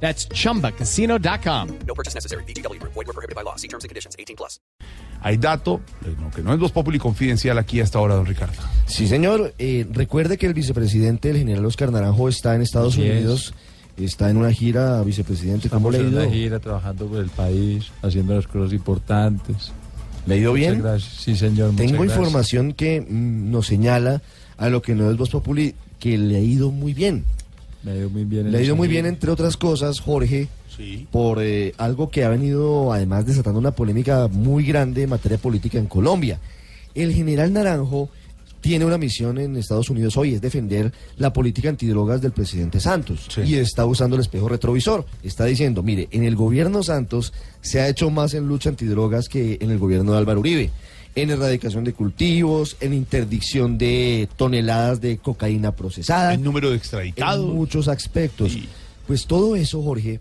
That's chumbacasino.com. No purchase necessary. BGW. Void were prohibited by law. See terms and conditions. 18 plus. Hay dato, eh, no, que no es Voz Populi confidencial aquí hasta ahora, don Ricardo. Sí, señor. Eh, recuerde que el vicepresidente, el general Oscar Naranjo, está en Estados es. Unidos. Está en una gira, vicepresidente. ¿Cómo le ha en ido? una gira, trabajando por el país, haciendo las cosas importantes. ¿Le ha ido Muchas bien? gracias. Sí, señor. Tengo gracias. información que mm, nos señala a lo que no es Voz Populi que le ha ido muy bien. Me ha ido muy bien. en Le ha ido esa muy bien, entre otras cosas, Jorge, Sí. por eh, algo que ha venido además desatando una polémica muy grande en materia política en Colombia. El general Naranjo tiene una misión en Estados Unidos hoy, es defender la política antidrogas del presidente Santos. Sí. Y está usando el espejo retrovisor. Está diciendo, mire, en el gobierno Santos se ha hecho más en lucha antidrogas que en el gobierno de Álvaro Uribe. En erradicación de cultivos, en interdicción de toneladas de cocaína procesada El número de en extraditados. muchos aspectos. Sí. Pues todo eso, Jorge,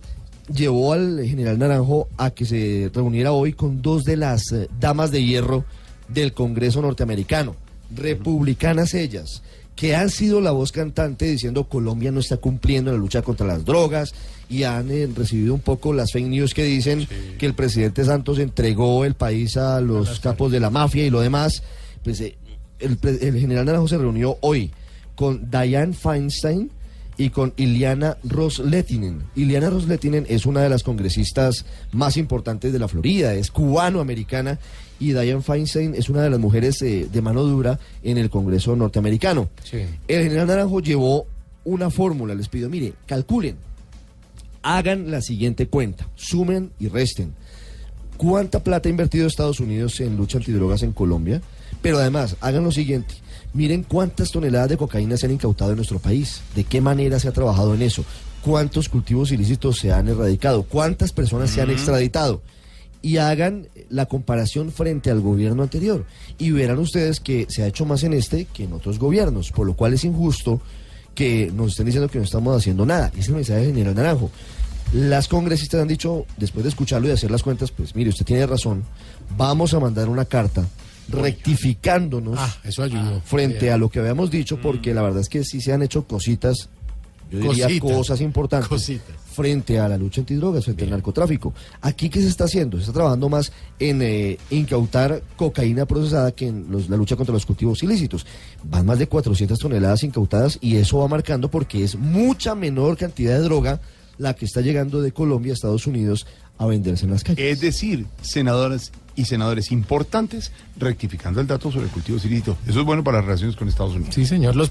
llevó al general Naranjo a que se reuniera hoy con dos de las eh, damas de hierro del Congreso norteamericano, republicanas ellas, que han sido la voz cantante diciendo Colombia no está cumpliendo en la lucha contra las drogas y han eh, recibido un poco las fake news que dicen que el presidente Santos entregó el país a los capos de la mafia y lo demás. Pues eh, el, el general Naranjo se reunió hoy con Diane Feinstein y con Iliana Rosletinen. Iliana Rosletinen es una de las congresistas más importantes de la Florida, es cubano-americana y Diane Feinstein es una de las mujeres eh, de mano dura en el Congreso norteamericano. El general Naranjo llevó una fórmula, les pido, mire, calculen, hagan la siguiente cuenta, sumen y resten. ¿Cuánta plata ha invertido Estados Unidos en lucha antidrogas en Colombia? Pero además, hagan lo siguiente. Miren cuántas toneladas de cocaína se han incautado en nuestro país. ¿De qué manera se ha trabajado en eso? ¿Cuántos cultivos ilícitos se han erradicado? ¿Cuántas personas se han extraditado? Y hagan la comparación frente al gobierno anterior. Y verán ustedes que se ha hecho más en este que en otros gobiernos. Por lo cual es injusto que nos estén diciendo que no estamos haciendo nada. Es el mensaje de General Naranjo. Las congresistas han dicho, después de escucharlo y de hacer las cuentas, pues mire, usted tiene razón, vamos a mandar una carta rectificándonos Ah, eso ayudó. frente a lo que habíamos dicho, porque la verdad es que sí se han hecho cositas, yo diría Cositas. cosas importantes Cositas. frente a la lucha antidrogas, frente al narcotráfico. Aquí, ¿qué se está haciendo? Se está trabajando más en eh, incautar cocaína procesada que en los- la lucha contra los cultivos ilícitos. Van más de 400 toneladas incautadas y eso va marcando porque es mucha menor cantidad de droga la que está llegando de Colombia a Estados Unidos a venderse en las calles. Es decir, senadoras y senadores importantes rectificando el dato sobre cultivos ilícitos. Eso es bueno para las relaciones con Estados Unidos. Sí, señor. Los